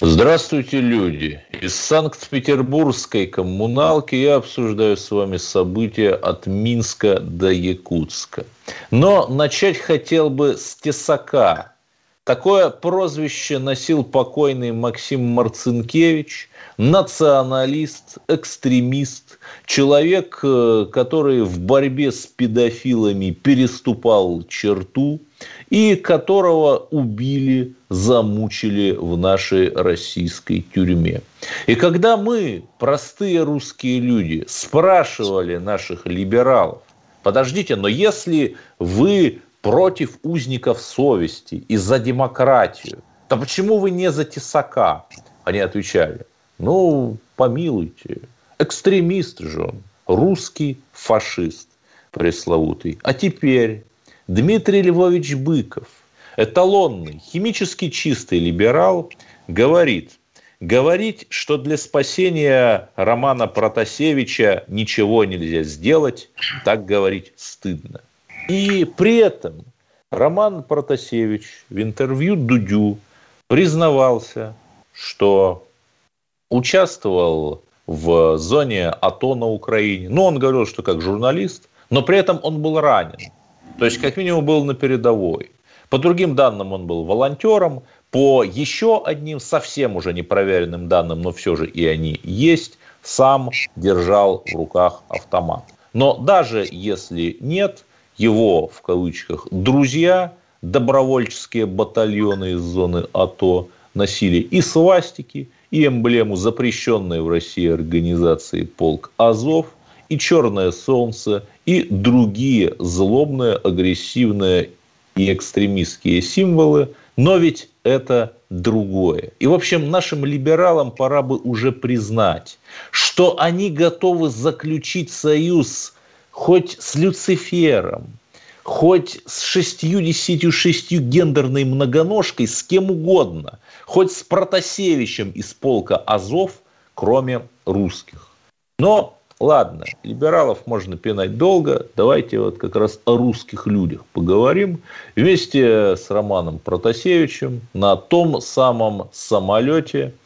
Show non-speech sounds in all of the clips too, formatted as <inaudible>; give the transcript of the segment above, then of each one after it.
Здравствуйте, люди! Из Санкт-Петербургской коммуналки я обсуждаю с вами события от Минска до Якутска. Но начать хотел бы с Тесака. Такое прозвище носил покойный Максим Марцинкевич, националист, экстремист, человек, э, который в борьбе с педофилами переступал черту и которого убили, замучили в нашей российской тюрьме. И когда мы, простые русские люди, спрашивали наших либералов, подождите, но если вы против узников совести и за демократию, то почему вы не за Тесака? Они отвечали, ну, помилуйте, экстремист же он, русский фашист пресловутый. А теперь Дмитрий Львович Быков, эталонный, химически чистый либерал, говорит, говорить, что для спасения Романа Протасевича ничего нельзя сделать, так говорить стыдно. И при этом Роман Протасевич в интервью Дудю признавался, что участвовал в зоне АТО на Украине. Ну, он говорил, что как журналист, но при этом он был ранен. То есть, как минимум, был на передовой. По другим данным, он был волонтером. По еще одним совсем уже непроверенным данным, но все же и они есть, сам держал в руках автомат. Но даже если нет, его, в кавычках, друзья, добровольческие батальоны из зоны АТО носили и свастики, и эмблему запрещенной в России организации «Полк Азов», и «Черное солнце», и другие злобные, агрессивные и экстремистские символы, но ведь это другое. И, в общем, нашим либералам пора бы уже признать, что они готовы заключить союз хоть с Люцифером, хоть с шестью шестью гендерной многоножкой, с кем угодно, хоть с Протасевичем из полка Азов, кроме русских. Но ладно, либералов можно пинать долго, давайте вот как раз о русских людях поговорим. Вместе с Романом Протасевичем на том самом самолете –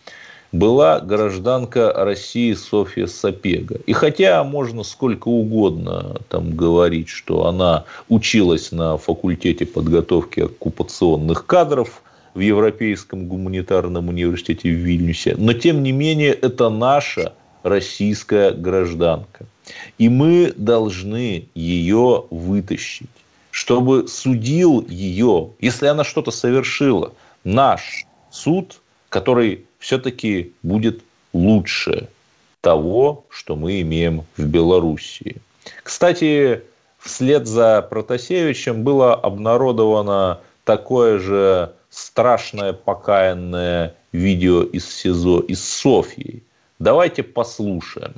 была гражданка России Софья Сапега. И хотя можно сколько угодно там говорить, что она училась на факультете подготовки оккупационных кадров в Европейском гуманитарном университете в Вильнюсе, но тем не менее это наша российская гражданка. И мы должны ее вытащить, чтобы судил ее, если она что-то совершила, наш суд, который все-таки будет лучше того, что мы имеем в Белоруссии. Кстати, вслед за Протасевичем было обнародовано такое же страшное покаянное видео из СИЗО из Софии. Давайте послушаем.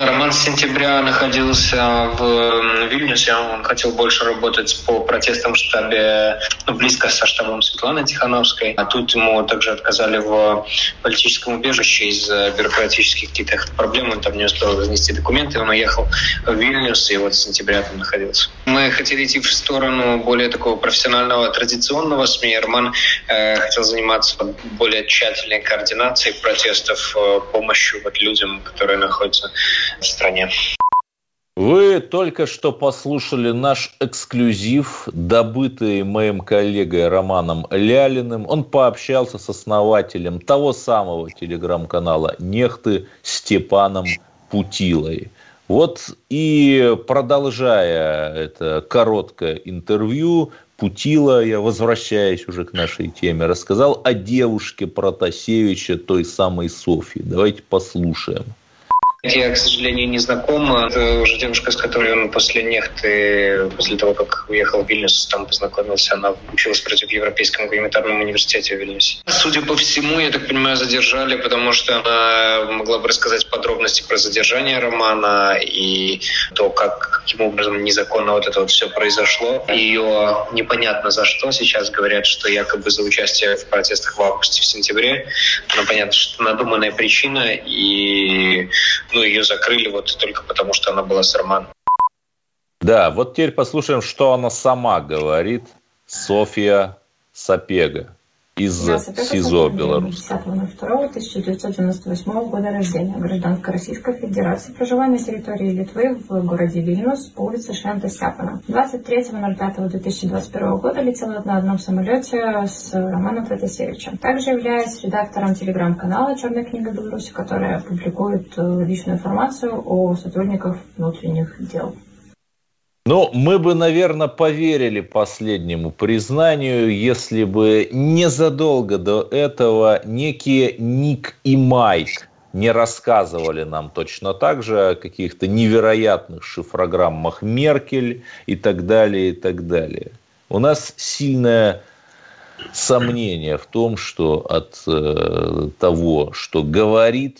Роман сентября находился в Вильнюсе. Он хотел больше работать по протестам в штабе, ну, близко со штабом Светланы Тихановской. А тут ему также отказали в политическом убежище из-за бюрократических каких-то проблем. Он там не успел разнести документы. Он уехал в Вильнюс и вот сентября там находился. Мы хотели идти в сторону более такого профессионального, традиционного СМИ. Роман э, хотел заниматься более тщательной координацией протестов, э, помощью вот людям, которые находятся в стране. Вы только что послушали наш эксклюзив, добытый моим коллегой Романом Лялиным. Он пообщался с основателем того самого телеграм-канала «Нехты» Степаном Путилой. Вот и продолжая это короткое интервью, Путила, я возвращаюсь уже к нашей теме, рассказал о девушке Протасевича, той самой Софьи. Давайте послушаем. Я, к сожалению, не знаком. Это уже девушка, с которой он после нехты, после того, как уехал в Вильнюс, там познакомился. Она училась против Европейском гуманитарном университете в Вильнюсе. Судя по всему, я так понимаю, задержали, потому что она могла бы рассказать подробности про задержание Романа и то, как, каким образом незаконно вот это вот все произошло. Ее непонятно за что. Сейчас говорят, что якобы за участие в протестах в августе, в сентябре. Но понятно, что надуманная причина. И ну, ее закрыли вот только потому, что она была с Романом. Да, вот теперь послушаем, что она сама говорит, Софья Сапега из СИЗО Беларуси. 10.02.1998 года рождения. Гражданка Российской Федерации. Проживаю на территории Литвы в городе Вильнюс по улице Шента Сяпана. 23.05.2021 года летела на одном самолете с Романом Протасевичем. Также являюсь редактором телеграм-канала «Черная книга Беларуси», которая публикует э, личную информацию о сотрудниках внутренних дел. Ну, мы бы, наверное, поверили последнему признанию, если бы незадолго до этого некие Ник и Майк не рассказывали нам точно так же о каких-то невероятных шифрограммах Меркель и так далее, и так далее. У нас сильное сомнение в том, что от э, того, что говорит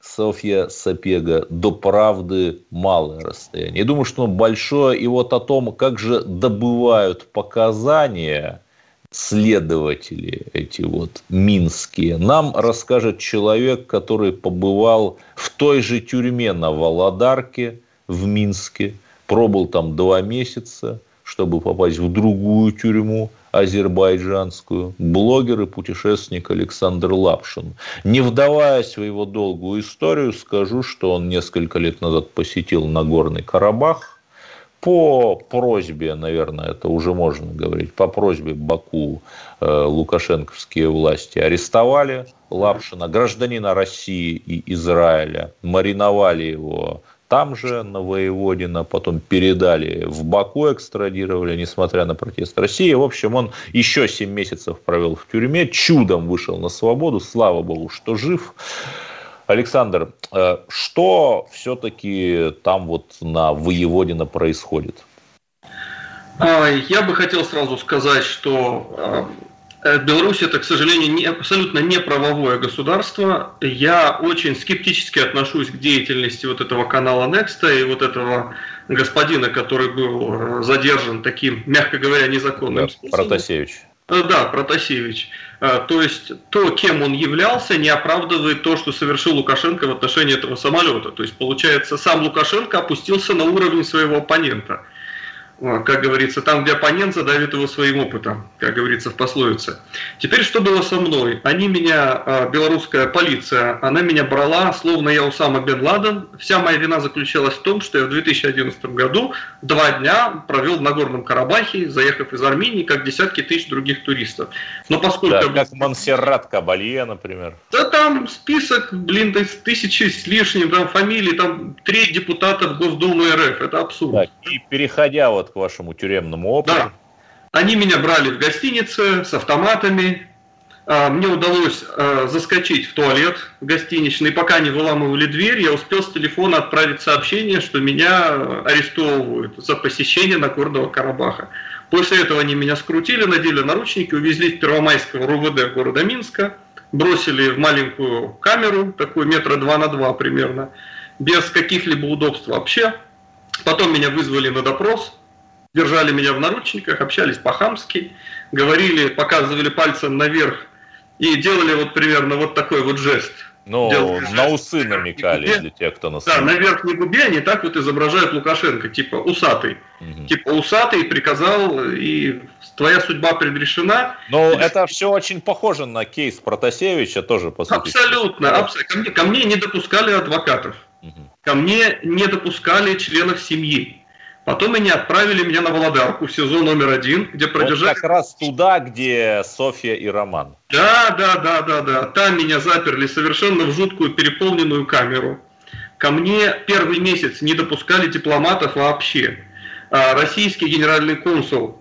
Софья Сапега до правды малое расстояние. Я думаю, что большое. И вот о том, как же добывают показания следователи эти вот минские, нам расскажет человек, который побывал в той же тюрьме на Володарке в Минске, пробыл там два месяца, чтобы попасть в другую тюрьму, азербайджанскую, блогер и путешественник Александр Лапшин. Не вдаваясь в его долгую историю, скажу, что он несколько лет назад посетил Нагорный Карабах, по просьбе, наверное, это уже можно говорить, по просьбе Баку э, лукашенковские власти арестовали Лапшина, гражданина России и Израиля, мариновали его там же, на Воеводина, потом передали в Баку, экстрадировали, несмотря на протест России. В общем, он еще 7 месяцев провел в тюрьме, чудом вышел на свободу, слава богу, что жив. Александр, э, что все-таки там вот на Воеводина происходит? А, я бы хотел сразу сказать, что Э, Беларусь это, к сожалению, не, абсолютно не правовое государство. Я очень скептически отношусь к деятельности вот этого канала Next и вот этого господина, который был э, задержан таким, мягко говоря, незаконным да, способом. Протасевич. Э, да, Протасевич. То есть то, кем он являлся, не оправдывает то, что совершил Лукашенко в отношении этого самолета. То есть, получается, сам Лукашенко опустился на уровень своего оппонента – как говорится, там, где оппонент задавит его своим опытом, как говорится в пословице. Теперь что было со мной? Они меня, а, белорусская полиция, она меня брала, словно я Усама бен Ладен. Вся моя вина заключалась в том, что я в 2011 году два дня провел в Нагорном Карабахе, заехав из Армении, как десятки тысяч других туристов. Но поскольку... Да, как Монсеррат Кабалье, например. Да там список, блин, тысячи с лишним, там фамилии, там три депутата в Госдуму РФ, это абсурд. Да, и переходя вот к вашему тюремному опыту. Да. Они меня брали в гостинице с автоматами. А, мне удалось а, заскочить в туалет гостиничный. Пока не выламывали дверь, я успел с телефона отправить сообщение, что меня арестовывают за посещение Нагорного Карабаха. После этого они меня скрутили, надели наручники, увезли в Первомайского РУВД города Минска, бросили в маленькую камеру, такую метра два на два примерно, без каких-либо удобств вообще. Потом меня вызвали на допрос, держали меня в наручниках, общались по-хамски, говорили, показывали пальцем наверх и делали вот примерно вот такой вот жест. Ну, на усы намекали губе. для тех, кто на Да, на верхней губе они так вот изображают Лукашенко, типа усатый. Угу. Типа усатый приказал, и твоя судьба предрешена. Ну, это все очень похоже на кейс Протасевича тоже, по сути. Абсолютно, абсолютно. Ко мне, ко мне не допускали адвокатов. Угу. Ко мне не допускали членов семьи. Потом они отправили меня на Володарку в СИЗО номер один, где продержали... Вот как раз туда, где Софья и Роман. Да, да, да, да, да. Там меня заперли совершенно в жуткую переполненную камеру. Ко мне первый месяц не допускали дипломатов вообще. А, российский генеральный консул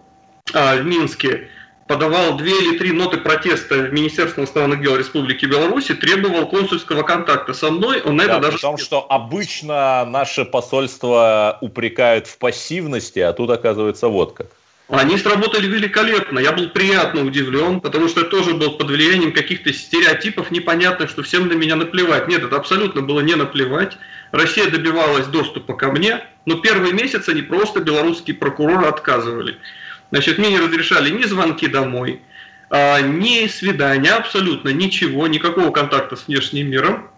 а, в Минске подавал две или три ноты протеста в Министерство иностранных дел Республики Беларусь, требовал консульского контакта со мной, он на да, это даже... Потому что обычно наше посольство упрекают в пассивности, а тут оказывается вот как. Они сработали великолепно. Я был приятно удивлен, потому что я тоже был под влиянием каких-то стереотипов непонятных, что всем на меня наплевать. Нет, это абсолютно было не наплевать. Россия добивалась доступа ко мне, но первый месяц они просто белорусские прокуроры отказывали. Значит, мне не разрешали ни звонки домой, а, ни свидания, абсолютно ничего, никакого контакта с внешним миром.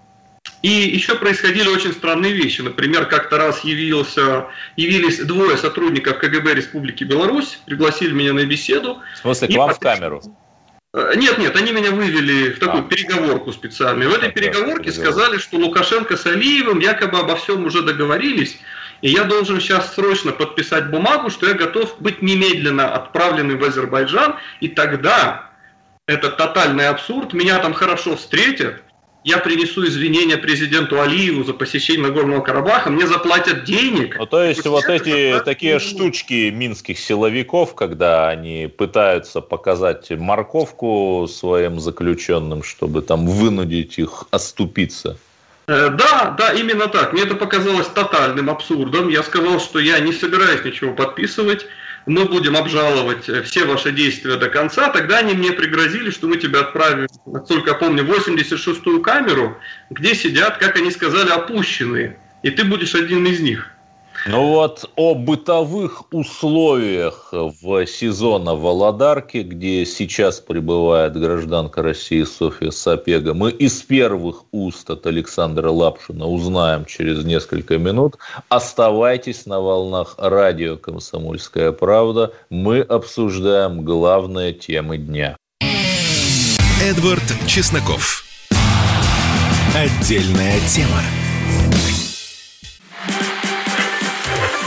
И еще происходили очень странные вещи. Например, как-то раз явился, явились двое сотрудников КГБ Республики Беларусь, пригласили меня на беседу. В смысле, к вам в камеру? Э, нет, нет, они меня вывели в такую а. переговорку специальную. В этой переговорке сказали, что Лукашенко с Алиевым якобы обо всем уже договорились, и я должен сейчас срочно подписать бумагу, что я готов быть немедленно отправленным в Азербайджан, и тогда это тотальный абсурд, меня там хорошо встретят, я принесу извинения президенту Алиеву за посещение Нагорного Карабаха, мне заплатят денег. Ну, то есть вот эти такие штучки минских силовиков, когда они пытаются показать морковку своим заключенным, чтобы там вынудить их оступиться. Э, да, да, именно так. Мне это показалось тотальным абсурдом. Я сказал, что я не собираюсь ничего подписывать. Мы будем обжаловать э, все ваши действия до конца. Тогда они мне пригрозили, что мы тебя отправим, насколько я помню, 86-ю камеру, где сидят, как они сказали, опущенные. И ты будешь один из них. Ну вот о бытовых условиях в сезона Володарки, где сейчас пребывает гражданка России Софья Сапега, мы из первых уст от Александра Лапшина узнаем через несколько минут. Оставайтесь на волнах радио «Комсомольская правда». Мы обсуждаем главные темы дня. Эдвард Чесноков. Отдельная тема.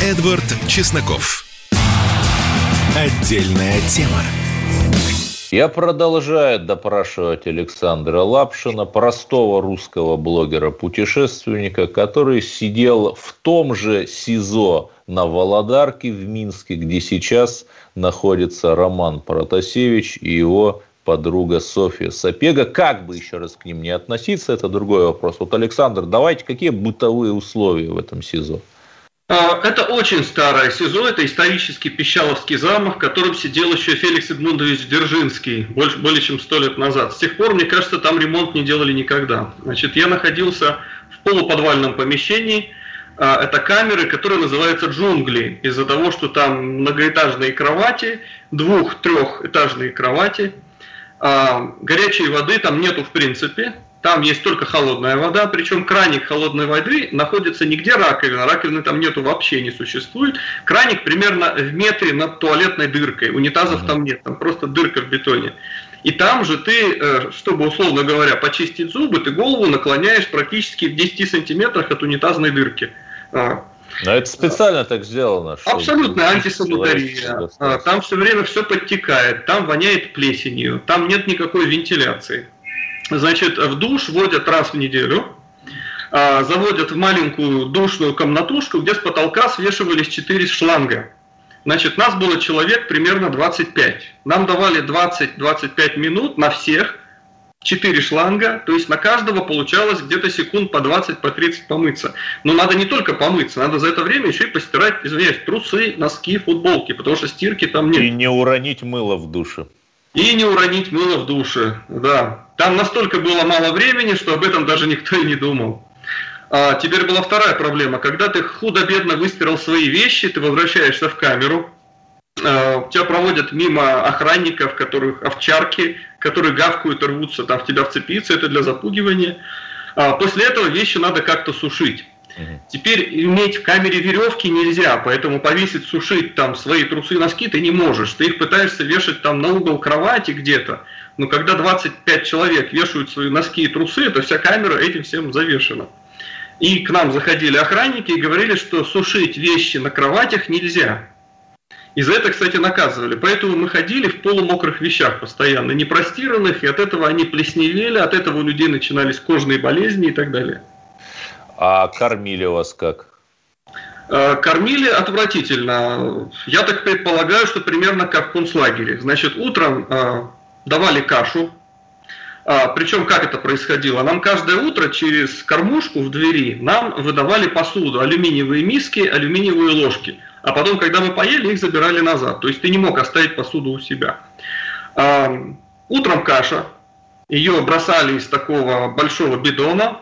Эдвард Чесноков. Отдельная тема. Я продолжаю допрашивать Александра Лапшина, простого русского блогера-путешественника, который сидел в том же СИЗО на Володарке в Минске, где сейчас находится Роман Протасевич и его подруга Софья Сапега. Как бы еще раз к ним не относиться, это другой вопрос. Вот, Александр, давайте, какие бытовые условия в этом СИЗО? А, это очень старое СИЗО, это исторический Пищаловский замок, в котором сидел еще Феликс Эдмундович Дзержинский больше, более чем сто лет назад. С тех пор, мне кажется, там ремонт не делали никогда. Значит, я находился в полуподвальном помещении, а, это камеры, которые называются джунгли, из-за того, что там многоэтажные кровати, двух-трехэтажные кровати, а, горячей воды там нету в принципе, там есть только холодная вода, причем краник холодной воды находится нигде раковина, раковины там нету вообще не существует. Краник примерно в метре над туалетной дыркой, унитазов там нет, там просто дырка в бетоне. И там же ты, э, чтобы, условно говоря, почистить зубы, ты голову наклоняешь практически в 10 сантиметрах от унитазной дырки. А. Но это специально так сделано. Абсолютно антисанитария. А, там все время все подтекает, там воняет плесенью, там нет никакой вентиляции. Значит, в душ водят раз в неделю, а, заводят в маленькую душную комнатушку, где с потолка свешивались 4 шланга. Значит, нас было человек примерно 25. Нам давали 20-25 минут на всех, 4 шланга, то есть на каждого получалось где-то секунд по 20, по 30 помыться. Но надо не только помыться, надо за это время еще и постирать, извиняюсь, трусы, носки, футболки, потому что стирки там нет. И не уронить мыло в душе. И не уронить мыло в душе, да. Там настолько было мало времени, что об этом даже никто и не думал. А теперь была вторая проблема. Когда ты худо-бедно выстирал свои вещи, ты возвращаешься в камеру, а, тебя проводят мимо охранников, которых овчарки, которые гавкают и рвутся там в тебя вцепиться, это для запугивания. А после этого вещи надо как-то сушить. Теперь иметь в камере веревки нельзя, поэтому повесить, сушить там свои трусы, носки ты не можешь. Ты их пытаешься вешать там на угол кровати где-то, но когда 25 человек вешают свои носки и трусы, то вся камера этим всем завешена. И к нам заходили охранники и говорили, что сушить вещи на кроватях нельзя. И за это, кстати, наказывали. Поэтому мы ходили в полумокрых вещах постоянно, не простиранных, и от этого они плесневели, от этого у людей начинались кожные болезни и так далее. А кормили вас как? Э, кормили отвратительно. Я так предполагаю, что примерно как в концлагере. Значит, утром э, давали кашу. А, причем как это происходило? Нам каждое утро через кормушку в двери нам выдавали посуду, алюминиевые миски, алюминиевые ложки. А потом, когда мы поели, их забирали назад. То есть ты не мог оставить посуду у себя. А, утром каша. Ее бросали из такого большого бидона,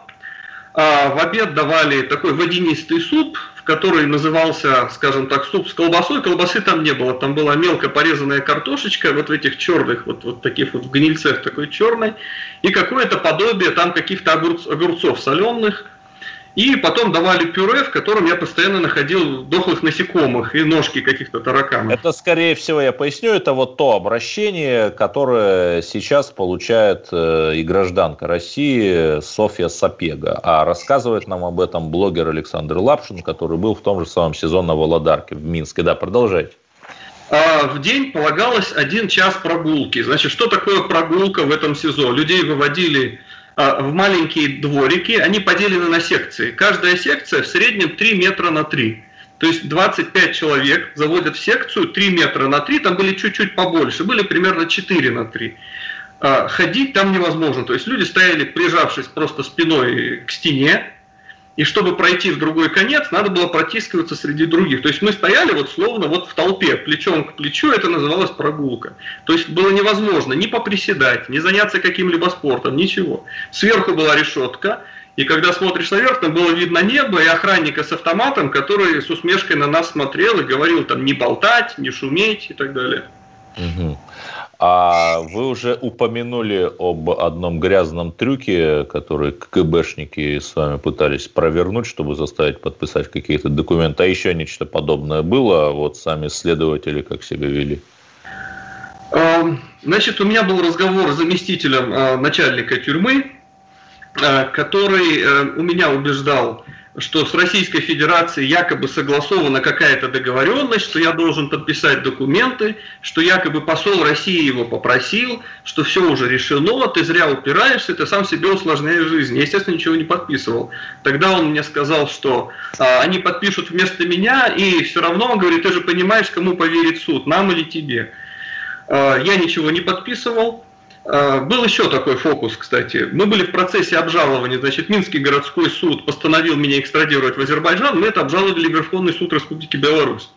а в обед давали такой водянистый суп, который назывался, скажем так, суп с колбасой. Колбасы там не было, там была мелко порезанная картошечка, вот в этих черных, вот, вот таких вот в гнильцах такой черной, и какое-то подобие там каких-то огурц, огурцов соленых – и потом давали пюре, в котором я постоянно находил дохлых насекомых и ножки каких-то тараканов. Это, скорее всего, я поясню, это вот то обращение, которое сейчас получает э, и гражданка России Софья Сапега. А рассказывает нам об этом блогер Александр Лапшин, который был в том же самом сезоне на Володарке в Минске. Да, продолжайте. А в день полагалось один час прогулки. Значит, что такое прогулка в этом СИЗО? Людей выводили в маленькие дворики, они поделены на секции. Каждая секция в среднем 3 метра на 3. То есть 25 человек заводят в секцию 3 метра на 3, там были чуть-чуть побольше, были примерно 4 на 3. А, ходить там невозможно, то есть люди стояли, прижавшись просто спиной к стене, и чтобы пройти в другой конец, надо было протискиваться среди других. То есть мы стояли вот словно вот в толпе, плечом к плечу, это называлось прогулка. То есть было невозможно ни поприседать, ни заняться каким-либо спортом, ничего. Сверху была решетка, и когда смотришь наверх, там было видно небо и охранника с автоматом, который с усмешкой на нас смотрел и говорил там не болтать, не шуметь и так далее. Угу. А вы уже упомянули об одном грязном трюке, который КГБшники с вами пытались провернуть, чтобы заставить подписать какие-то документы. А еще нечто подобное было? Вот сами следователи как себя вели? Значит, у меня был разговор с заместителем а, начальника тюрьмы, а, который э, у меня убеждал, что с Российской Федерацией якобы согласована какая-то договоренность, что я должен подписать документы, что якобы посол России его попросил, что все уже решено, ты зря упираешься, ты сам себе усложняешь жизнь. Я, естественно, ничего не подписывал. Тогда он мне сказал, что а, они подпишут вместо меня, и все равно, он говорит, ты же понимаешь, кому поверит суд, нам или тебе. А, я ничего не подписывал, был еще такой фокус, кстати. Мы были в процессе обжалования. Значит, Минский городской суд постановил меня экстрадировать в Азербайджан. Мы это обжаловали в Верховный суд Республики Беларусь.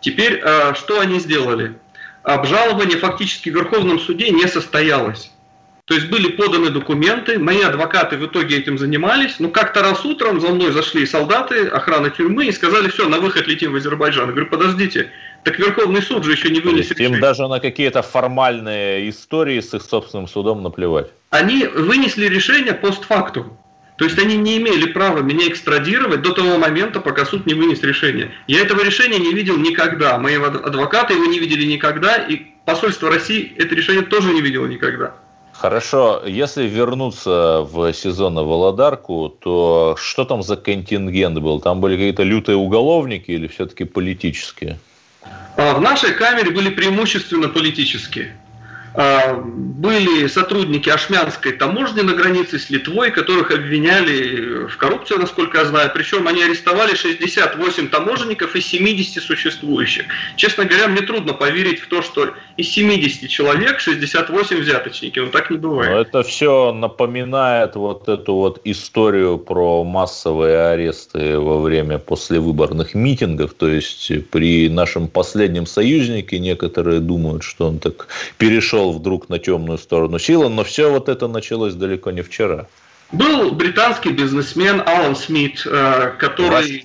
Теперь, а, что они сделали? Обжалование фактически в Верховном суде не состоялось. То есть были поданы документы, мои адвокаты в итоге этим занимались, но как-то раз утром за мной зашли солдаты, охрана тюрьмы и сказали, все, на выход летим в Азербайджан. Я говорю, подождите, так Верховный суд же еще не вынес решение. Им даже на какие-то формальные истории с их собственным судом наплевать. Они вынесли решение постфактум. То есть они не имели права меня экстрадировать до того момента, пока суд не вынес решение. Я этого решения не видел никогда. Мои адвокаты его не видели никогда, и посольство России это решение тоже не видело никогда. Хорошо, если вернуться в сезон на Володарку, то что там за контингент был? Там были какие-то лютые уголовники или все-таки политические? А, в нашей камере были преимущественно политические. А, были сотрудники Ашмянской таможни на границе с Литвой, которых обвиняли в коррупции, насколько я знаю. Причем они арестовали 68 таможенников из 70 существующих. Честно говоря, мне трудно поверить в то, что из 70 человек 68 взяточники. Ну так не бывает. Но это все напоминает вот эту вот историю про массовые аресты во время послевыборных митингов. То есть при нашем последнем союзнике некоторые думают, что он так перешел перешел вдруг на темную сторону силы, но все вот это началось далеко не вчера. Был британский бизнесмен Алан Смит, э, который...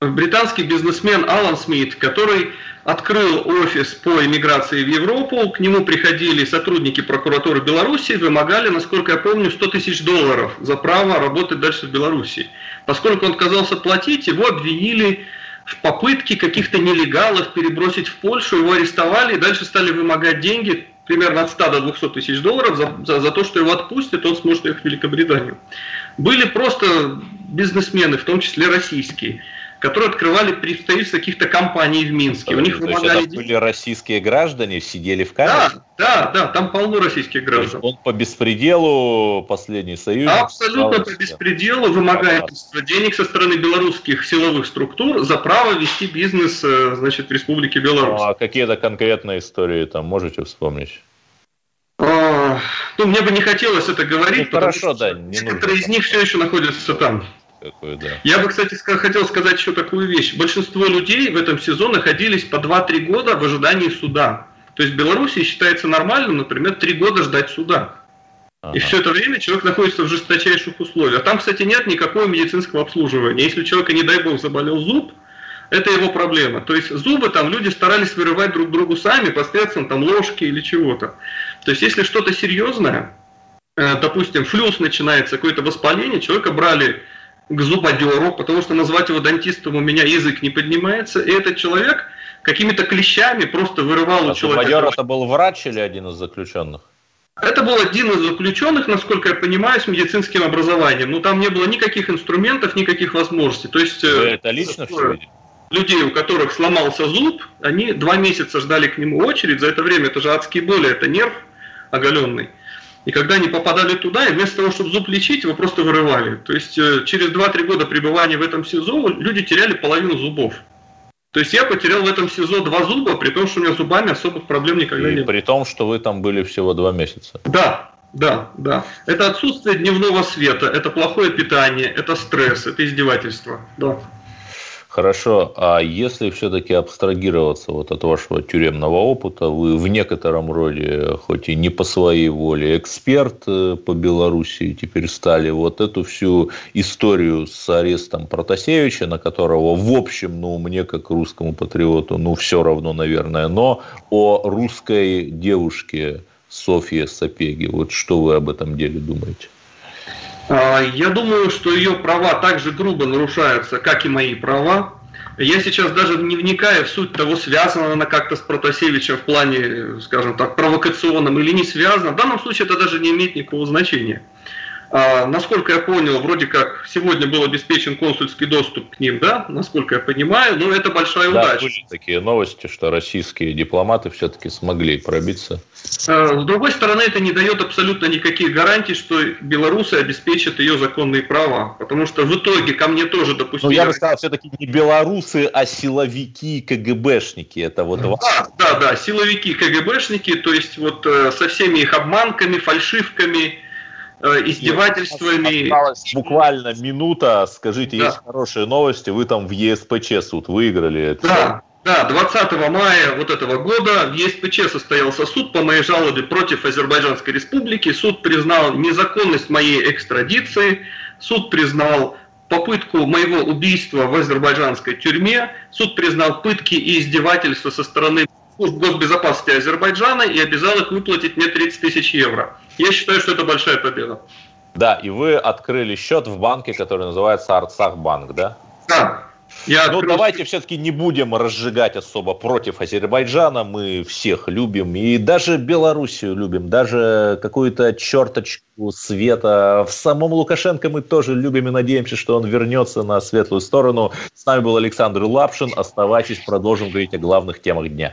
британский бизнесмен Алан Смит, который открыл офис по иммиграции в Европу. К нему приходили сотрудники прокуратуры Беларуси, вымогали, насколько я помню, 100 тысяч долларов за право работать дальше в Беларуси. Поскольку он отказался платить, его обвинили в попытке каких-то нелегалов перебросить в Польшу, его арестовали и дальше стали вымогать деньги, примерно от 100 до 200 тысяч долларов за, за, за то, что его отпустят, он сможет ехать в Великобританию. Были просто бизнесмены, в том числе российские, которые открывали представительства каких-то компаний в Минске. У них То вымогали есть были российские граждане, сидели в камере? Да, да, да, там полно российских граждан. Он по беспределу последний союз. Абсолютно по беспределу вымогательство денег со стороны белорусских силовых структур за право вести бизнес э, значит, в Республике Беларусь. Ну, а какие-то конкретные истории там можете вспомнить? А, ну, мне бы не хотелось это говорить, ну, хорошо, да, не некоторые нужно. из них все еще находятся там какой, да. Я бы, кстати, хотел сказать еще такую вещь. Большинство людей в этом СИЗО находились по 2-3 года в ожидании суда. То есть в Беларуси считается нормальным, например, 3 года ждать суда. И все это время человек находится в жесточайших условиях. А там, кстати, нет никакого медицинского обслуживания. Если у человека, не дай бог, заболел зуб, это его проблема. То есть зубы там люди старались вырывать друг другу сами посредством там ложки или чего-то. То есть если что-то серьезное, э, допустим, флюс начинается, какое-то воспаление, человека брали к зубодеру, потому что назвать его дантистом у меня язык не поднимается, и этот человек какими-то клещами просто вырывал а у человека. Зубодер это был врач или один из заключенных? Это был один из заключенных, насколько я понимаю, с медицинским образованием. Но там не было никаких инструментов, никаких возможностей. То есть, э, Вы это лично все видели? Людей, у которых сломался зуб, они два месяца ждали к нему очередь. За это время это же адские боли, это нерв оголенный. И когда они попадали туда, и вместо того, чтобы зуб лечить, его просто вырывали. То есть э, через 2-3 года пребывания в этом СИЗО люди теряли половину зубов. То есть я потерял в этом СИЗО два зуба, при том, что у меня зубами особых проблем никогда и не было. При том, что вы там были всего два месяца. Да, да, да. Это отсутствие дневного света, это плохое питание, это стресс, это издевательство. Да. Хорошо, а если все-таки абстрагироваться вот от вашего тюремного опыта, вы в некотором роде, хоть и не по своей воле, эксперт э, по Белоруссии теперь стали, вот эту всю историю с арестом Протасевича, на которого, в общем, ну, мне как русскому патриоту, ну, все равно, наверное, но о русской девушке Софье Сапеги, вот что вы об этом деле думаете? А, я думаю, что ее права также грубо нарушаются, как и мои права. Я сейчас даже не вникаю в суть того, связана она как-то с Протасевичем в плане, скажем так, провокационном или не связана. В данном случае это даже не имеет никакого значения. А, насколько я понял, вроде как сегодня был обеспечен консульский доступ к ним, да, насколько я понимаю, но это большая да, удача. Были такие новости, что российские дипломаты все-таки смогли пробиться. А, с другой стороны, это не дает абсолютно никаких гарантий, что белорусы обеспечат ее законные права, потому что в итоге ко мне тоже допустили... Ну, я бы сказал, все-таки не белорусы, а силовики, КГБшники, это вот... Да, да, да, силовики, КГБшники, то есть вот э, со всеми их обманками, фальшивками, Э, издевательствами. буквально минута. Скажите, да. есть хорошие новости. Вы там в ЕСПЧ суд выиграли. Да, да, 20 мая вот этого года в ЕСПЧ состоялся суд по моей жалобе против Азербайджанской республики. Суд признал незаконность моей экстрадиции. Суд признал попытку моего убийства в азербайджанской тюрьме. Суд признал пытки и издевательства со стороны служб госбезопасности Азербайджана и обязал их выплатить мне 30 тысяч евро. Я считаю, что это большая победа. Да, и вы открыли счет в банке, который называется Арцахбанк, да? Да. Я ну, давайте все-таки не будем разжигать особо против Азербайджана. Мы всех любим. И даже Белоруссию любим. Даже какую-то черточку света. В самом Лукашенко мы тоже любим и надеемся, что он вернется на светлую сторону. С нами был Александр Лапшин. Оставайтесь, продолжим говорить о главных темах дня.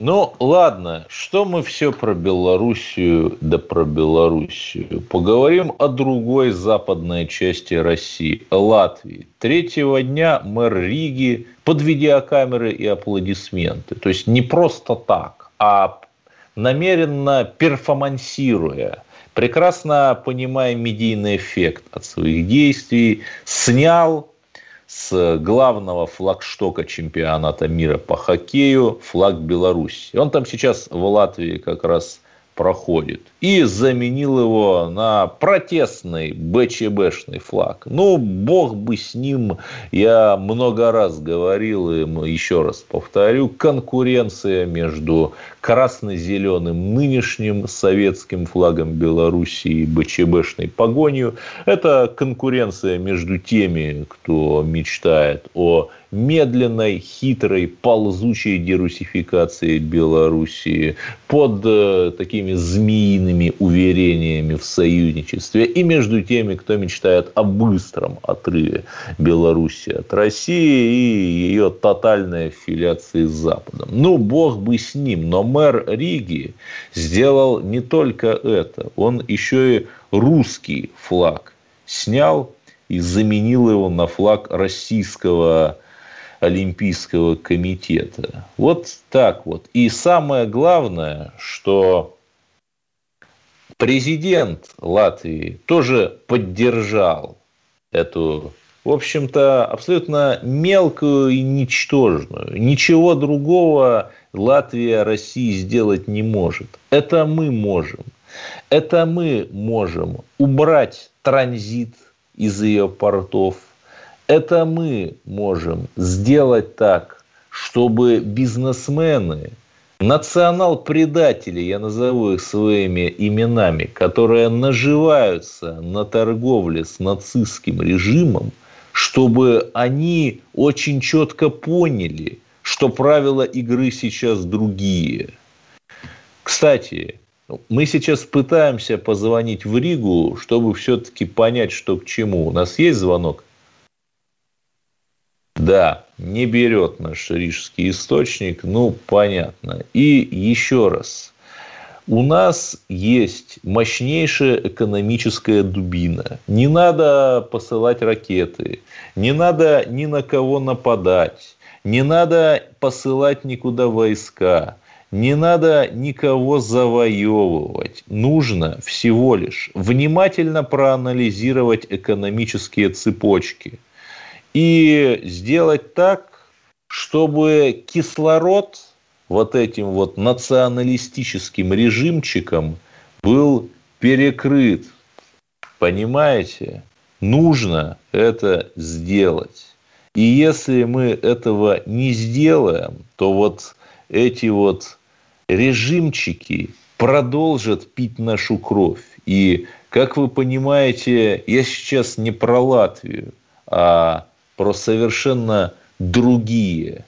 Ну, ладно, что мы все про Белоруссию да про Белоруссию. Поговорим о другой западной части России, Латвии. Третьего дня мэр Риги под видеокамеры и аплодисменты. То есть не просто так, а намеренно перформансируя, прекрасно понимая медийный эффект от своих действий, снял с главного флагштока чемпионата мира по хоккею флаг Беларуси. Он там сейчас в Латвии как раз проходит. И заменил его на протестный БЧБшный флаг. Ну, бог бы с ним, я много раз говорил, и еще раз повторю, конкуренция между красно-зеленым нынешним советским флагом Белоруссии и БЧБшной погонью. Это конкуренция между теми, кто мечтает о медленной, хитрой, ползучей дерусификации Белоруссии под э, такими змеиными уверениями в союзничестве и между теми, кто мечтает о быстром отрыве Беларуси от России и ее тотальной аффилиации с Западом. Ну, бог бы с ним, но мэр Риги сделал не только это, он еще и русский флаг снял и заменил его на флаг российского Олимпийского комитета. Вот так вот. И самое главное, что президент Латвии тоже поддержал эту, в общем-то, абсолютно мелкую и ничтожную. Ничего другого Латвия России сделать не может. Это мы можем. Это мы можем убрать транзит из ее портов, это мы можем сделать так, чтобы бизнесмены, национал-предатели, я назову их своими именами, которые наживаются на торговле с нацистским режимом, чтобы они очень четко поняли, что правила игры сейчас другие. Кстати, мы сейчас пытаемся позвонить в Ригу, чтобы все-таки понять, что к чему. У нас есть звонок? Да, не берет наш рижский источник, ну, понятно. И еще раз. У нас есть мощнейшая экономическая дубина. Не надо посылать ракеты, не надо ни на кого нападать, не надо посылать никуда войска, не надо никого завоевывать. Нужно всего лишь внимательно проанализировать экономические цепочки – и сделать так, чтобы кислород вот этим вот националистическим режимчиком был перекрыт. Понимаете? Нужно это сделать. И если мы этого не сделаем, то вот эти вот режимчики продолжат пить нашу кровь. И, как вы понимаете, я сейчас не про Латвию, а про совершенно другие,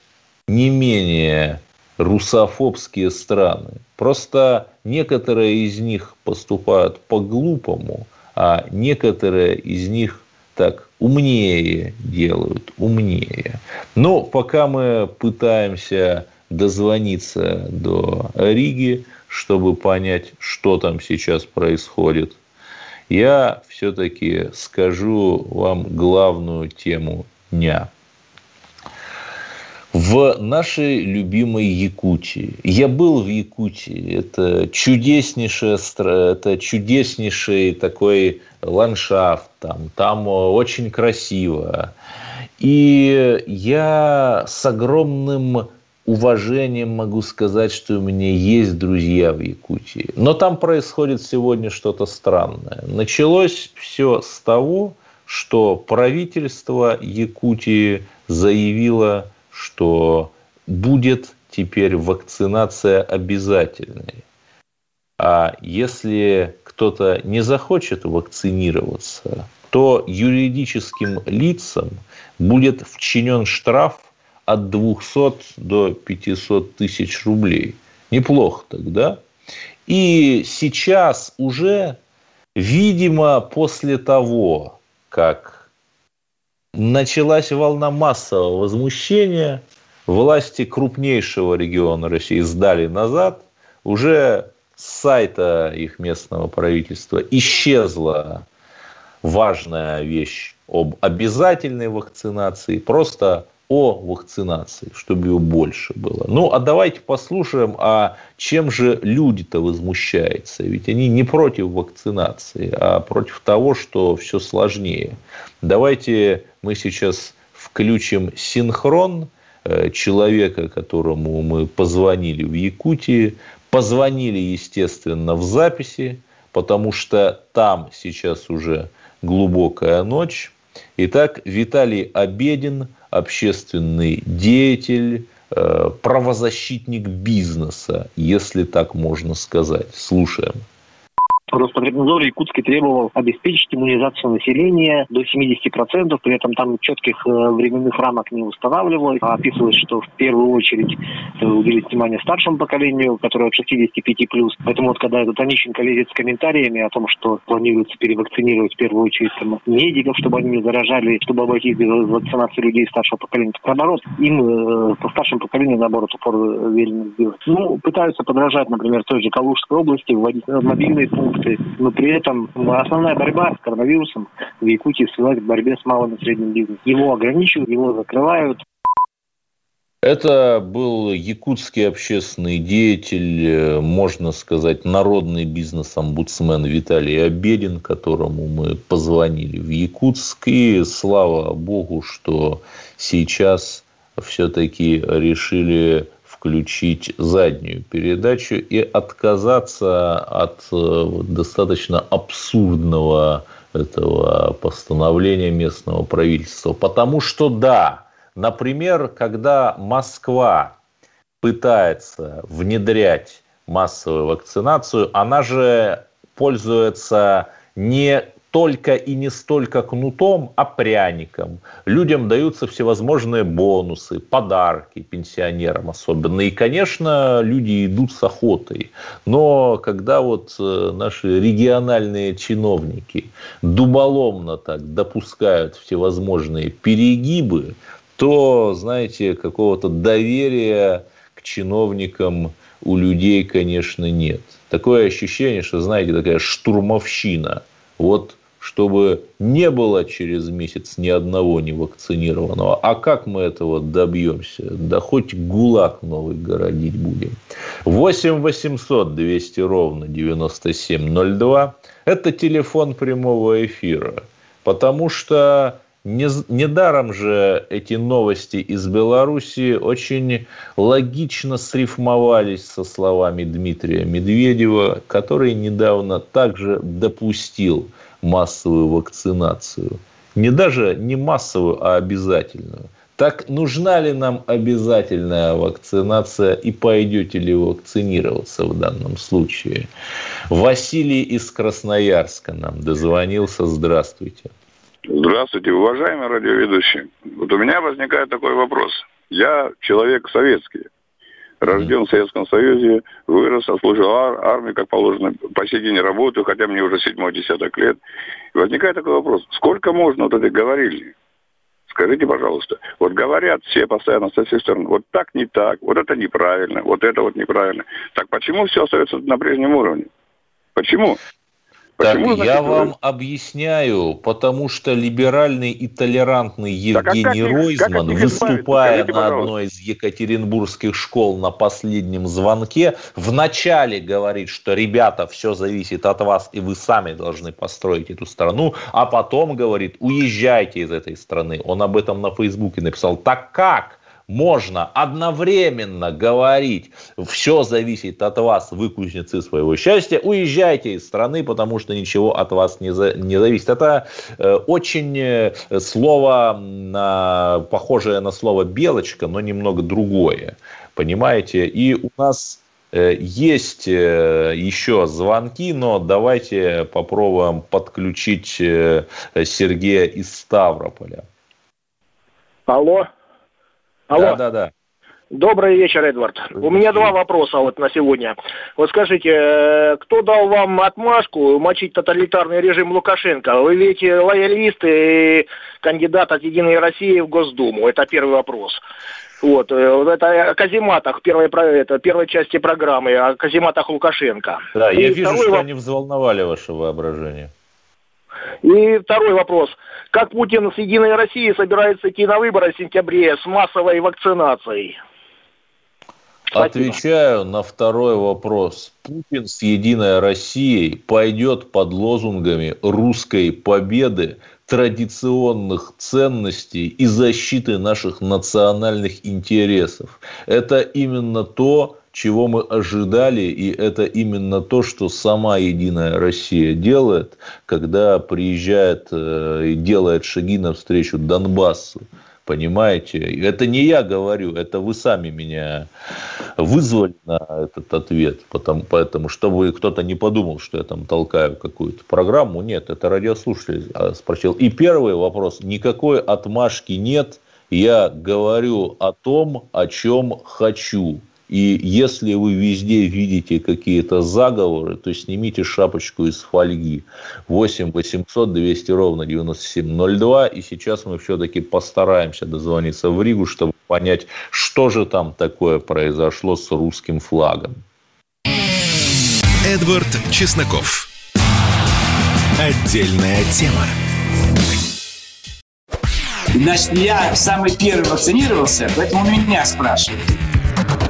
не менее русофобские страны. Просто некоторые из них поступают по-глупому, а некоторые из них так умнее делают, умнее. Но пока мы пытаемся дозвониться до Риги, чтобы понять, что там сейчас происходит, я все-таки скажу вам главную тему дня. В нашей любимой Якутии. Я был в Якутии. Это чудеснейшая это чудеснейший такой ландшафт. Там, там очень красиво. И я с огромным уважением могу сказать, что у меня есть друзья в Якутии. Но там происходит сегодня что-то странное. Началось все с того, что правительство Якутии заявило, что будет теперь вакцинация обязательной. А если кто-то не захочет вакцинироваться, то юридическим лицам будет вчинен штраф от 200 до 500 тысяч рублей. Неплохо тогда. И сейчас уже, видимо, после того, как началась волна массового возмущения, власти крупнейшего региона России сдали назад, уже с сайта их местного правительства исчезла важная вещь об обязательной вакцинации, просто о вакцинации, чтобы ее больше было. Ну, а давайте послушаем, а чем же люди-то возмущаются? Ведь они не против вакцинации, а против того, что все сложнее. Давайте мы сейчас включим синхрон э, человека, которому мы позвонили в Якутии, позвонили, естественно, в записи, потому что там сейчас уже глубокая ночь. Итак, Виталий Обедин – общественный деятель, э, правозащитник бизнеса, если так можно сказать. Слушаем. Роспотребнадзор Якутский требовал обеспечить иммунизацию населения до 70%, при этом там четких э, временных рамок не устанавливалось. А описывалось, что в первую очередь э, уделить внимание старшему поколению, которое от 65 плюс. Поэтому вот когда этот Онищенко лезет с комментариями о том, что планируется перевакцинировать в первую очередь там, медиков, чтобы они не заражали, чтобы обойтись без вакцинации людей старшего поколения, то наоборот, им э, по старшему поколению наоборот упор велено сделать. Ну, пытаются подражать, например, той же Калужской области, вводить мобильные пункты продукты, но при этом основная борьба с коронавирусом в Якутии свелась к борьбе с малым и средним бизнесом. Его ограничивают, его закрывают. Это был якутский общественный деятель, э, можно сказать, народный бизнес-омбудсмен Виталий Обедин, которому мы позвонили в Якутск. И слава богу, что сейчас все-таки решили включить заднюю передачу и отказаться от э, достаточно абсурдного этого постановления местного правительства. Потому что да, например, когда Москва пытается внедрять массовую вакцинацию, она же пользуется не только и не столько кнутом, а пряником. Людям даются всевозможные бонусы, подарки пенсионерам особенно. И, конечно, люди идут с охотой. Но когда вот э, наши региональные чиновники дуболомно так допускают всевозможные перегибы, то, знаете, какого-то доверия к чиновникам у людей, конечно, нет. Такое ощущение, что, знаете, такая штурмовщина. Вот чтобы не было через месяц ни одного невакцинированного. А как мы этого добьемся? Да хоть ГУЛАГ новый городить будем. 8 800 200 ровно 9702 – это телефон прямого эфира. Потому что недаром же эти новости из Беларуси очень логично срифмовались со словами Дмитрия Медведева, который недавно также допустил массовую вакцинацию. Не даже не массовую, а обязательную. Так нужна ли нам обязательная вакцинация и пойдете ли вакцинироваться в данном случае? Василий из Красноярска нам дозвонился. Здравствуйте. Здравствуйте, уважаемый радиоведущий. Вот у меня возникает такой вопрос. Я человек советский рожден в Советском Союзе, вырос, отслужил ар- армию, как положено, по сей день работаю, хотя мне уже седьмой десяток лет. И возникает такой вопрос, сколько можно вот этой говорили? Скажите, пожалуйста, вот говорят все постоянно со всех сторон, вот так не так, вот это неправильно, вот это вот неправильно. Так почему все остается на прежнем уровне? Почему? Почему, так, я вам объясняю, потому что либеральный и толерантный Евгений так, а как, Ройзман, как выступая Скажите, на одной из екатеринбургских школ на последнем звонке, вначале говорит, что ребята, все зависит от вас, и вы сами должны построить эту страну, а потом говорит, уезжайте из этой страны. Он об этом на Фейсбуке написал. Так как? Можно одновременно говорить, все зависит от вас, вы кузнецы своего счастья, уезжайте из страны, потому что ничего от вас не, за, не зависит. Это э, очень э, слово, на, похожее на слово «белочка», но немного другое, понимаете? И у нас э, есть э, еще звонки, но давайте попробуем подключить Сергея из Ставрополя. Алло. Алло. Да, да, да. Добрый вечер, Эдвард. У меня два вопроса вот на сегодня. Вот скажите, э, кто дал вам отмашку мочить тоталитарный режим Лукашенко? Вы ведь лоялист и кандидат от «Единой России» в Госдуму. Это первый вопрос. Вот, э, это о казематах первой, это, первой части программы, о казематах Лукашенко. Да, И я вижу, что воп- они взволновали ваше воображение. И второй вопрос. Как Путин с «Единой Россией» собирается идти на выборы в сентябре с массовой вакцинацией? Отвечаю на второй вопрос. Путин с «Единой Россией» пойдет под лозунгами русской победы, традиционных ценностей и защиты наших национальных интересов. Это именно то, чего мы ожидали, и это именно то, что сама Единая Россия делает, когда приезжает э, и делает шаги навстречу Донбассу. Понимаете? Это не я говорю, это вы сами меня вызвали на этот ответ, потому, поэтому, чтобы кто-то не подумал, что я там толкаю какую-то программу. Нет, это радиослушатель а, спросил. И первый вопрос. Никакой отмашки нет. Я говорю о том, о чем хочу. И если вы везде видите какие-то заговоры, то снимите шапочку из фольги. 8 800 200 ровно 9702. И сейчас мы все-таки постараемся дозвониться в Ригу, чтобы понять, что же там такое произошло с русским флагом. Эдвард Чесноков. Отдельная тема. Значит, я самый первый вакцинировался, поэтому меня спрашивают.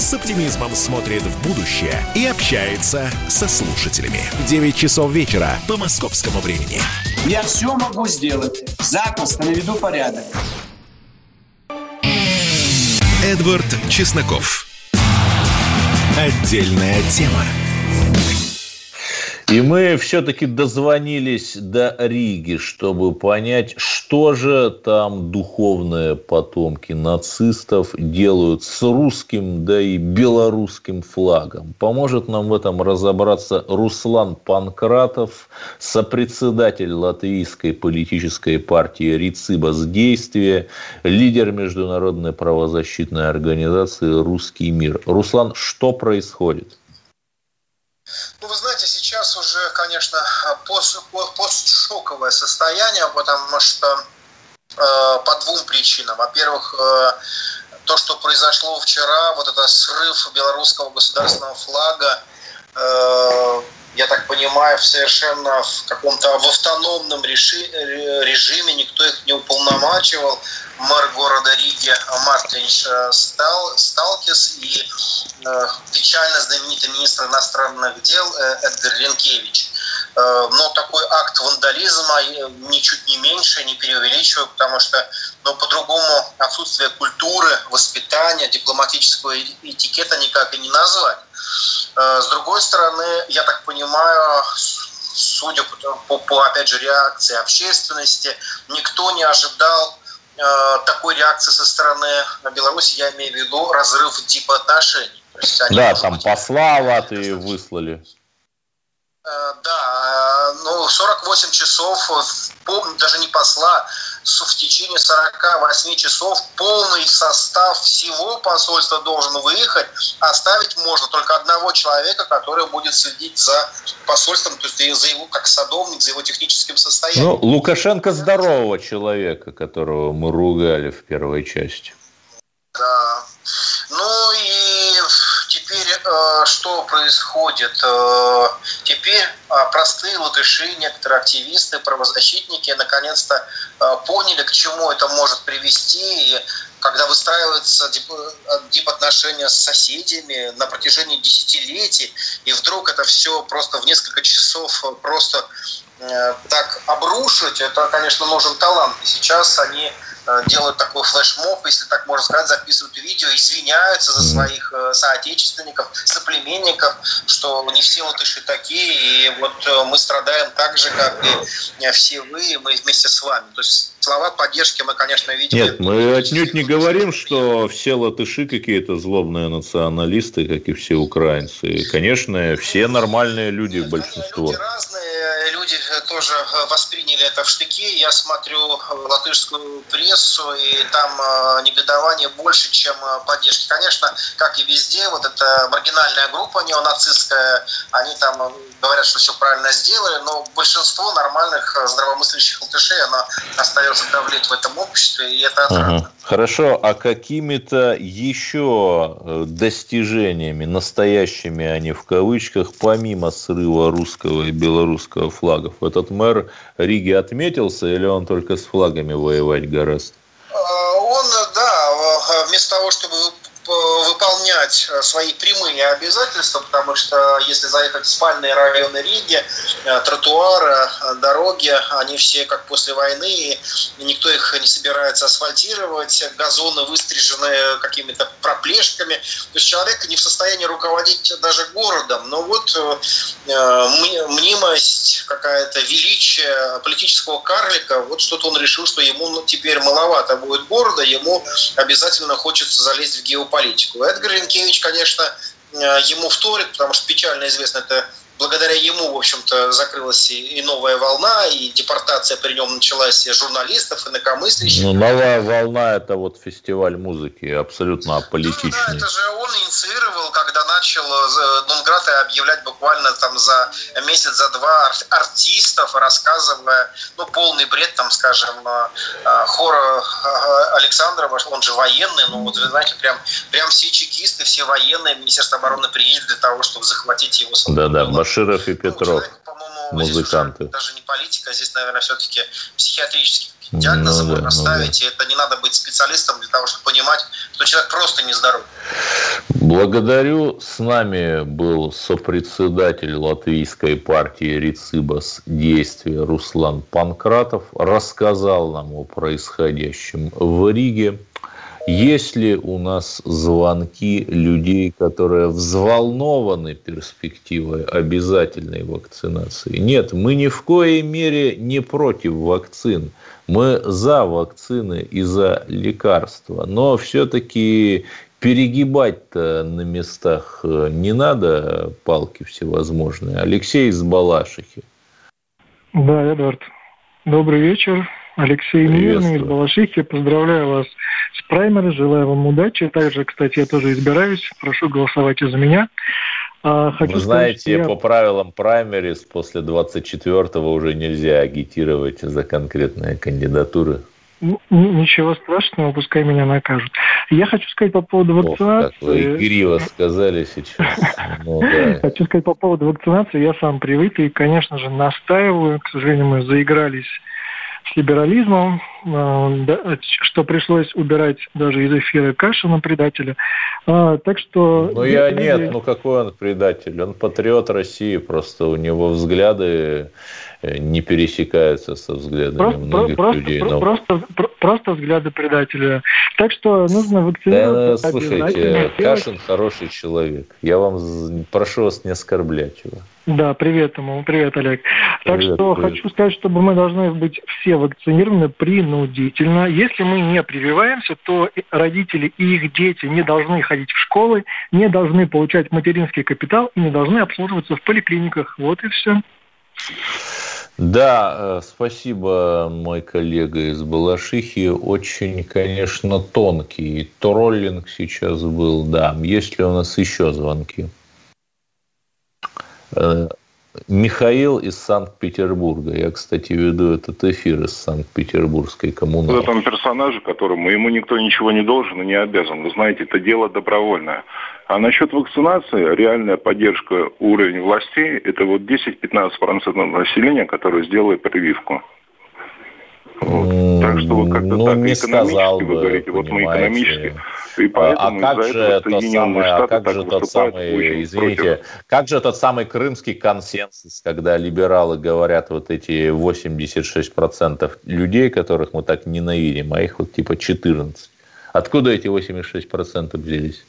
с оптимизмом смотрит в будущее и общается со слушателями. 9 часов вечера по московскому времени. Я все могу сделать. Запросто наведу порядок. Эдвард Чесноков. Отдельная тема. И мы все-таки дозвонились до Риги, чтобы понять, что же там духовные потомки нацистов делают с русским, да и белорусским флагом. Поможет нам в этом разобраться Руслан Панкратов, сопредседатель латвийской политической партии «Рецибас Действие», лидер международной правозащитной организации «Русский мир». Руслан, что происходит? Ну, вы знаете, сейчас уже, конечно, пост, постшоковое состояние, потому что э, по двум причинам. Во-первых, э, то, что произошло вчера, вот это срыв белорусского государственного флага, э, я так понимаю, совершенно в каком-то в автономном реши, режиме, никто их не уполномачивал. Мэр города Риги Мартин Стал, Сталкис и э, печально знаменитый министр иностранных дел э, Эдгар Ренкевич. Э, но такой акт вандализма ничуть не меньше, не преувеличиваю, потому что ну, по-другому отсутствие культуры, воспитания, дипломатического этикета никак и не назвать. С другой стороны, я так понимаю, судя по, по опять же, реакции общественности, никто не ожидал э, такой реакции со стороны Беларуси, я имею в виду разрыв типа отношений. да, там посла Латвии выслали. Э, да, ну 48 часов, даже не посла, в течение 48 часов полный состав всего посольства должен выехать. Оставить можно только одного человека, который будет следить за посольством, то есть за его, как садовник, за его техническим состоянием. Ну, Лукашенко здорового человека, которого мы ругали в первой части. Да. Ну и теперь э, что происходит? Э, теперь а, простые латыши, некоторые активисты, правозащитники наконец-то поняли, к чему это может привести. И когда выстраиваются дипотношения с соседями на протяжении десятилетий, и вдруг это все просто в несколько часов просто э, так обрушить, это, конечно, нужен талант. И сейчас они Э, делают такой флешмоб, если так можно сказать, записывают видео, извиняются за своих э, соотечественников, соплеменников, что не все латыши такие, и вот э, мы страдаем так же, как и все вы, и мы вместе с вами. То есть слова поддержки мы, конечно, видим. Нет, мы отнюдь не говорим, что все латыши какие-то злобные националисты, как и все украинцы. Конечно, все нормальные люди, Нет, большинство. Люди разные, люди тоже восприняли это в штыки. Я смотрю латышскую прессу, и там э, негодование больше, чем э, поддержки. Конечно, как и везде, вот эта маргинальная группа неонацистская, они там говорят, что все правильно сделали, но большинство нормальных здравомыслящих латышей, оно остается давлеть в этом обществе, и это отрадно. Угу. Хорошо, а какими-то еще э, достижениями, настоящими они в кавычках, помимо срыва русского и белорусского флагов, этот мэр Риги отметился или он только с флагами воевать гораздо? А, он, да, вместо того, чтобы выполнять э, свои прямые обязательства, потому что если заехать в спальные районы Риги, э, тротуары, э, дороги, они все как после войны, и никто их не собирается асфальтировать, газоны выстрижены какими-то проплешками. То есть человек не в состоянии руководить даже городом. Но вот мнимость, какая-то величие политического карлика, вот что-то он решил, что ему ну, теперь маловато будет города, ему обязательно хочется залезть в геополитику политику. Эдгар Ренкевич, конечно, э, ему вторит, потому что печально известно, это благодаря ему, в общем-то, закрылась и, новая волна, и депортация при нем началась и журналистов, инакомыслящих. Ну, новая волна – это вот фестиваль музыки, абсолютно аполитичный. Ну, да, это же он инициировал, когда начал Донград объявлять буквально там за месяц, за два артистов, рассказывая, ну, полный бред, там, скажем, э, хора э, Александрова, он же военный, ну, вот, вы знаете, прям, прям все чекисты, все военные, Министерство обороны приедет для того, чтобы захватить его. Да-да, Баширов и Петров, ну, музыканты. даже не политика, здесь, наверное, все-таки психиатрический диагнозы ну, можно да, ставить, ну, да. и это не надо быть специалистом для того, чтобы понимать, что человек просто нездоров. Благодарю. С нами был сопредседатель латвийской партии Рецибас действия Руслан Панкратов. Рассказал нам о происходящем в Риге. Есть ли у нас звонки людей, которые взволнованы перспективой обязательной вакцинации? Нет, мы ни в коей мере не против вакцин. Мы за вакцины и за лекарства. Но все-таки перегибать-то на местах не надо палки всевозможные. Алексей из Балашихи. Да, Эдвард. Добрый вечер. Алексей Мирный из Балашихи. Поздравляю вас с праймеры, желаю вам удачи. Также, кстати, я тоже избираюсь. Прошу голосовать за меня. А, хочу Вы знаете, сказать, я... по правилам праймерис после 24-го уже нельзя агитировать за конкретные кандидатуры. Ничего страшного, пускай меня накажут. Я хочу сказать по поводу вакцинации. Ох, как вы игриво сказали сейчас. Ну, <laughs> да. Хочу сказать по поводу вакцинации. Я сам привык и, конечно же, настаиваю. К сожалению, мы заигрались с либерализмом, что пришлось убирать даже из эфира Кашина предателя. А, так что... Ну я нет, ну какой он предатель? Он патриот России, просто у него взгляды э, не пересекаются со взглядами просто, многих просто, людей. Но... Просто, просто взгляды предателя. Так что нужно вакцинироваться. Да, слушайте, Кашин хороший человек. Я вам прошу вас не оскорблять его. Да, привет ему, привет, Олег. Так привет, что привет. хочу сказать, чтобы мы должны быть все вакцинированы принудительно. Если мы не прививаемся, то родители и их дети не должны ходить в школы, не должны получать материнский капитал и не должны обслуживаться в поликлиниках. Вот и все. Да, э, спасибо, мой коллега из Балашихи. Очень, конечно, тонкий троллинг сейчас был. Да, есть ли у нас еще звонки? Михаил из Санкт-Петербурга. Я, кстати, веду этот эфир из Санкт-Петербургской коммуналки. В этом персонаже, которому ему никто ничего не должен и не обязан. Вы знаете, это дело добровольное. А насчет вакцинации, реальная поддержка уровень властей, это вот 10-15% населения, которое сделает прививку. Вот. Так что вот как-то ну, так не экономически сказал вы бы, говорите, вот мы экономически, и поэтому а как же тот самый, а как же тот самый, извините, против. как же тот самый крымский консенсус, когда либералы говорят вот эти 86% людей, которых мы так ненавидим, а их вот типа 14. Откуда эти 86% взялись?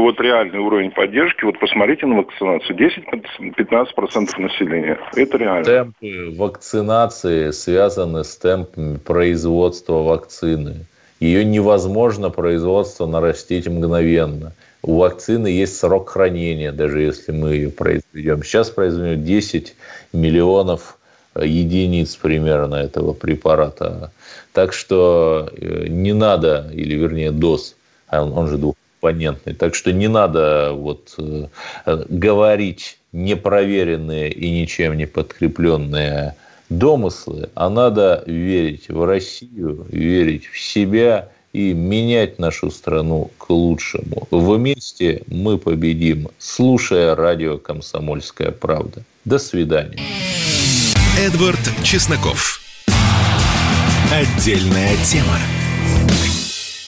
Вот реальный уровень поддержки, вот посмотрите на вакцинацию, 10-15% населения, это реально. Темпы вакцинации связаны с темпами производства вакцины. Ее невозможно производство нарастить мгновенно. У вакцины есть срок хранения, даже если мы ее произведем. Сейчас произведем 10 миллионов э, единиц примерно этого препарата. Так что э, не надо, или вернее доз, а он, же двухкомпонентный, так что не надо вот, э, говорить непроверенные и ничем не подкрепленные домыслы, а надо верить в Россию, верить в себя и менять нашу страну к лучшему. Вместе мы победим, слушая радио «Комсомольская правда». До свидания. Эдвард Чесноков. Отдельная тема.